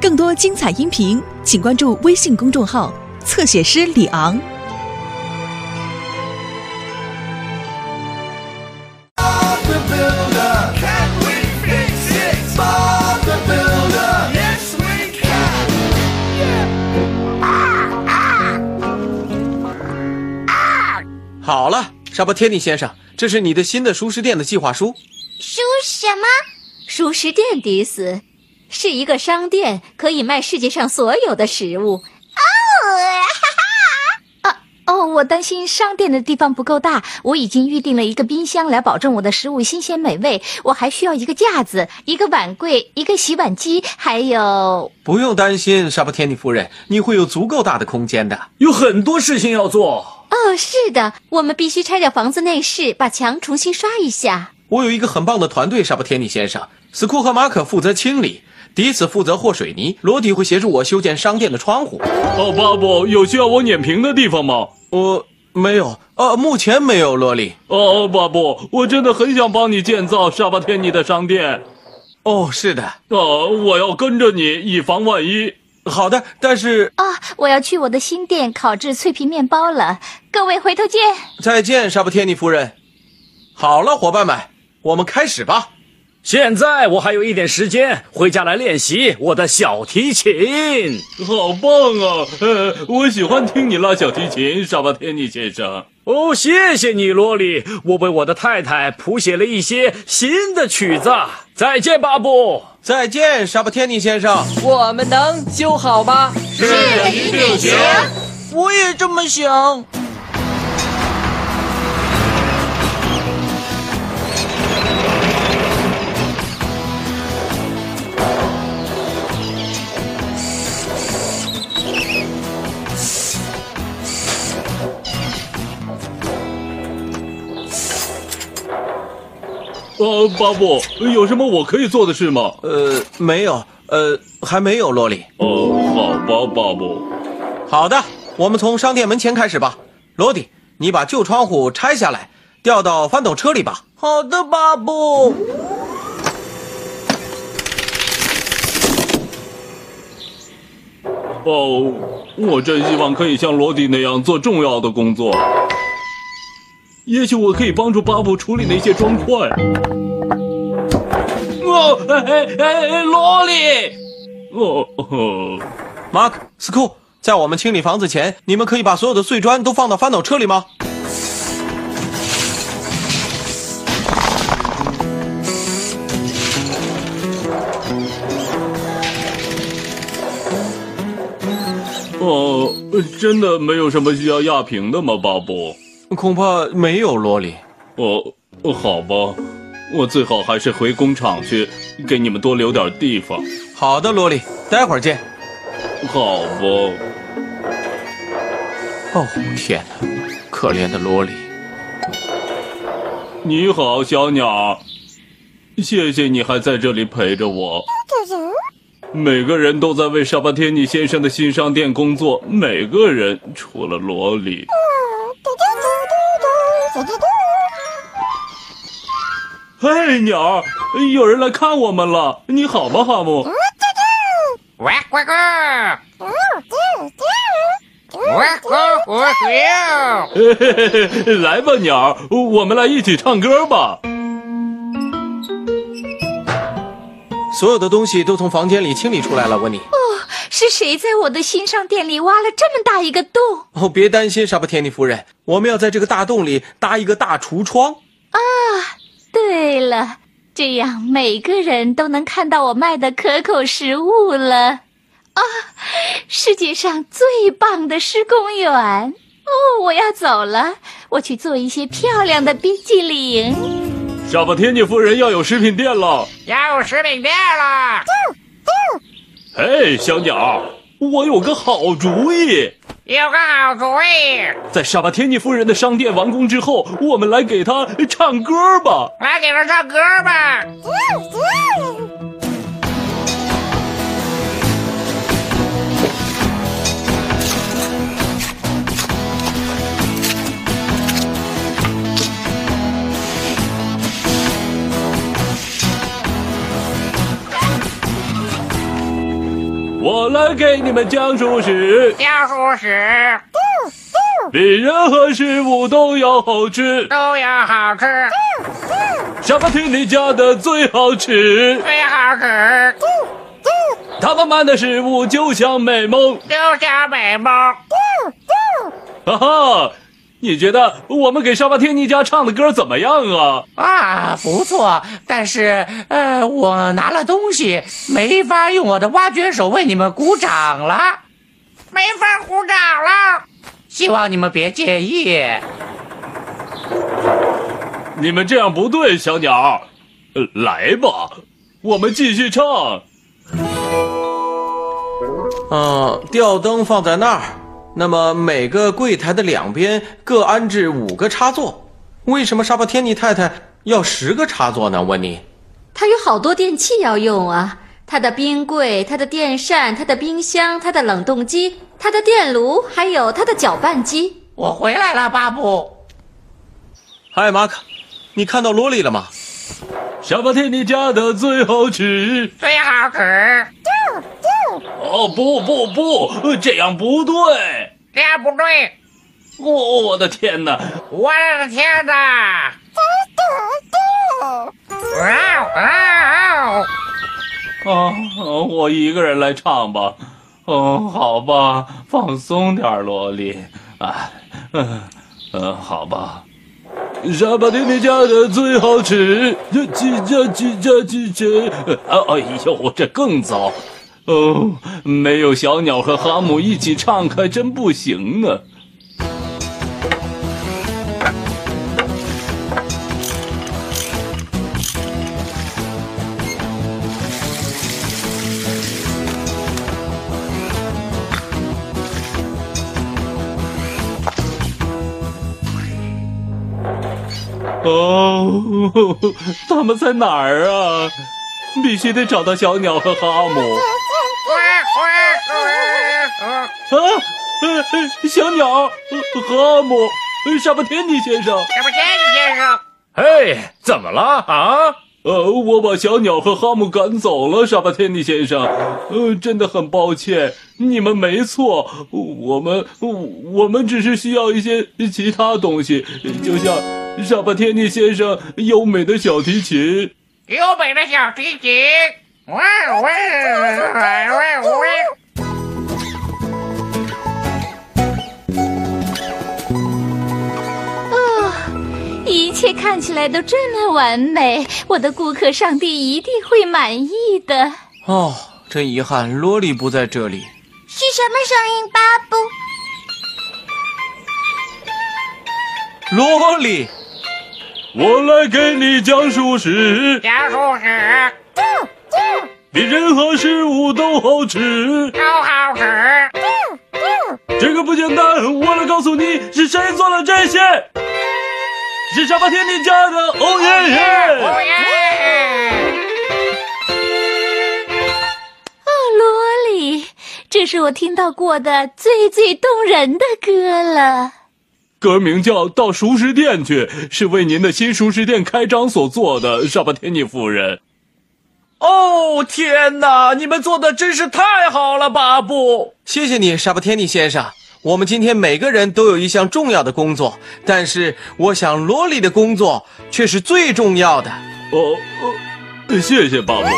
更多精彩音频，请关注微信公众号“侧写师李昂”。好了，沙巴天尼先生，这是你的新的熟食店的计划书。书什么？熟食店迪斯是一个商店，可以卖世界上所有的食物。啊哦，我担心商店的地方不够大，我已经预定了一个冰箱来保证我的食物新鲜美味。我还需要一个架子、一个碗柜、一个洗碗机，还有……不用担心，沙巴天尼夫人，你会有足够大的空间的。有很多事情要做。哦，是的，我们必须拆掉房子内饰，把墙重新刷一下。我有一个很棒的团队，沙巴天尼先生。斯库和马可负责清理，迪斯负责和水泥，罗迪会协助我修建商店的窗户。哦，巴布，有需要我碾平的地方吗？我没有，呃，目前没有，罗莉。哦，巴布，我真的很想帮你建造沙巴天尼的商店。哦，是的，哦，我要跟着你，以防万一。好的，但是啊，我要去我的新店烤制脆皮面包了。各位，回头见。再见，沙巴天尼夫人。好了，伙伴们，我们开始吧。现在我还有一点时间，回家来练习我的小提琴。好棒啊！呃，我喜欢听你拉小提琴，沙巴天尼先生。哦，谢谢你，罗莉。我为我的太太谱写了一些新的曲子。再见，巴布。再见，沙巴天尼先生。我们能修好吗？是的，一定行。我也这么想。呃，巴布，有什么我可以做的事吗？呃，没有，呃，还没有，罗里。哦，好吧，巴布。好的，我们从商店门前开始吧。罗迪，你把旧窗户拆下来，吊到翻斗车里吧。好的，巴布。哦，我真希望可以像罗迪那样做重要的工作。也许我可以帮助巴布处理那些砖块。哦，哎哎哎，罗莉！哦哦，马克、斯库，在我们清理房子前，你们可以把所有的碎砖都放到翻斗车里吗？哦，真的没有什么需要压平的吗，巴布？恐怕没有，萝莉。哦，好吧，我最好还是回工厂去，给你们多留点地方。好的，萝莉，待会儿见。好吧。哦，天哪，可怜的萝莉。你好，小鸟。谢谢你还在这里陪着我。每个人都在为沙巴天尼先生的新商店工作，每个人除了萝莉。嘿，鸟，有人来看我们了。你好吗，哈姆？来吧，鸟，我们来一起唱歌吧。所有的东西都从房间里清理出来了，温妮。哦，是谁在我的新商店里挖了这么大一个洞？哦，别担心，沙巴天尼夫人，我们要在这个大洞里搭一个大橱窗。啊，对了，这样每个人都能看到我卖的可口食物了。啊，世界上最棒的施工员！哦，我要走了，我去做一些漂亮的冰激凌。小巴天尼夫人要有食品店了，要有食品店了。嘿，小鸟，我有个好主意。有个好主意，在沙巴天尼夫人的商店完工之后，我们来给她唱歌吧。来给她唱歌吧。我来给你们讲故事，讲述史比任何食物都要好吃。都要好吃，小巴听你家的最好吃，最好吃，他们卖的食物就像美梦。就像美梦。哈哈，你觉得我们给沙巴天尼家唱的歌怎么样啊？啊，不错，但是呃，我拿了东西，没法用我的挖掘手为你们鼓掌了，没法鼓掌了，希望你们别介意。你们这样不对，小鸟。呃来吧，我们继续唱。嗯，吊灯放在那儿。那么每个柜台的两边各安置五个插座。为什么沙巴天尼太太要十个插座呢？问你。她有好多电器要用啊，他的冰柜、他的电扇、他的冰箱、他的冷冻机、他的电炉，还有他的搅拌机。我回来了，巴布。嗨，马克，你看到萝莉了吗？沙巴天尼家的最好吃。最好吃，哦不不不，这样不对！这样不对，哦，我的天哪！我的天哪！哇哦哇哦！啊，我一个人来唱吧。哦，好吧，放松点，萝莉。哎，嗯嗯，好吧。沙巴丁尼家的最好吃，这叽喳叽喳叽喳。啊，哎呦，这更糟。哦，没有小鸟和哈姆一起唱，还真不行呢。哦，他们在哪儿啊？必须得找到小鸟和哈姆。啊，啊，小鸟，和哈姆，呃沙巴天尼先生。什么天尼先生？嘿，怎么了啊？呃，我把小鸟和哈姆赶走了，沙巴天尼先生。呃，真的很抱歉，你们没错，我们我们只是需要一些其他东西，就像沙巴天尼先生优美的小提琴。优美的小提琴。哇哇哇哇！哦，切看起来都这么完美，我的顾客上帝一定会满意的。哦，真遗憾，萝莉不在这里。是什么声音，巴布？罗莉，我来给你讲述史，讲述史比任何食物都好吃。都好吃，这个不简单，我来告诉你是谁做了这些，是沙巴天尼家的，哦耶哦耶！耶！哦，罗里，这是我听到过的最最动人的歌了。歌名叫《到熟食店去》，是为您的新熟食店开张所做的，沙巴天尼夫人。哦，天哪！你们做的真是太好了，巴布。谢谢你，沙巴天尼先生。我们今天每个人都有一项重要的工作，但是我想萝莉的工作却是最重要的。哦哦，谢谢爸爸。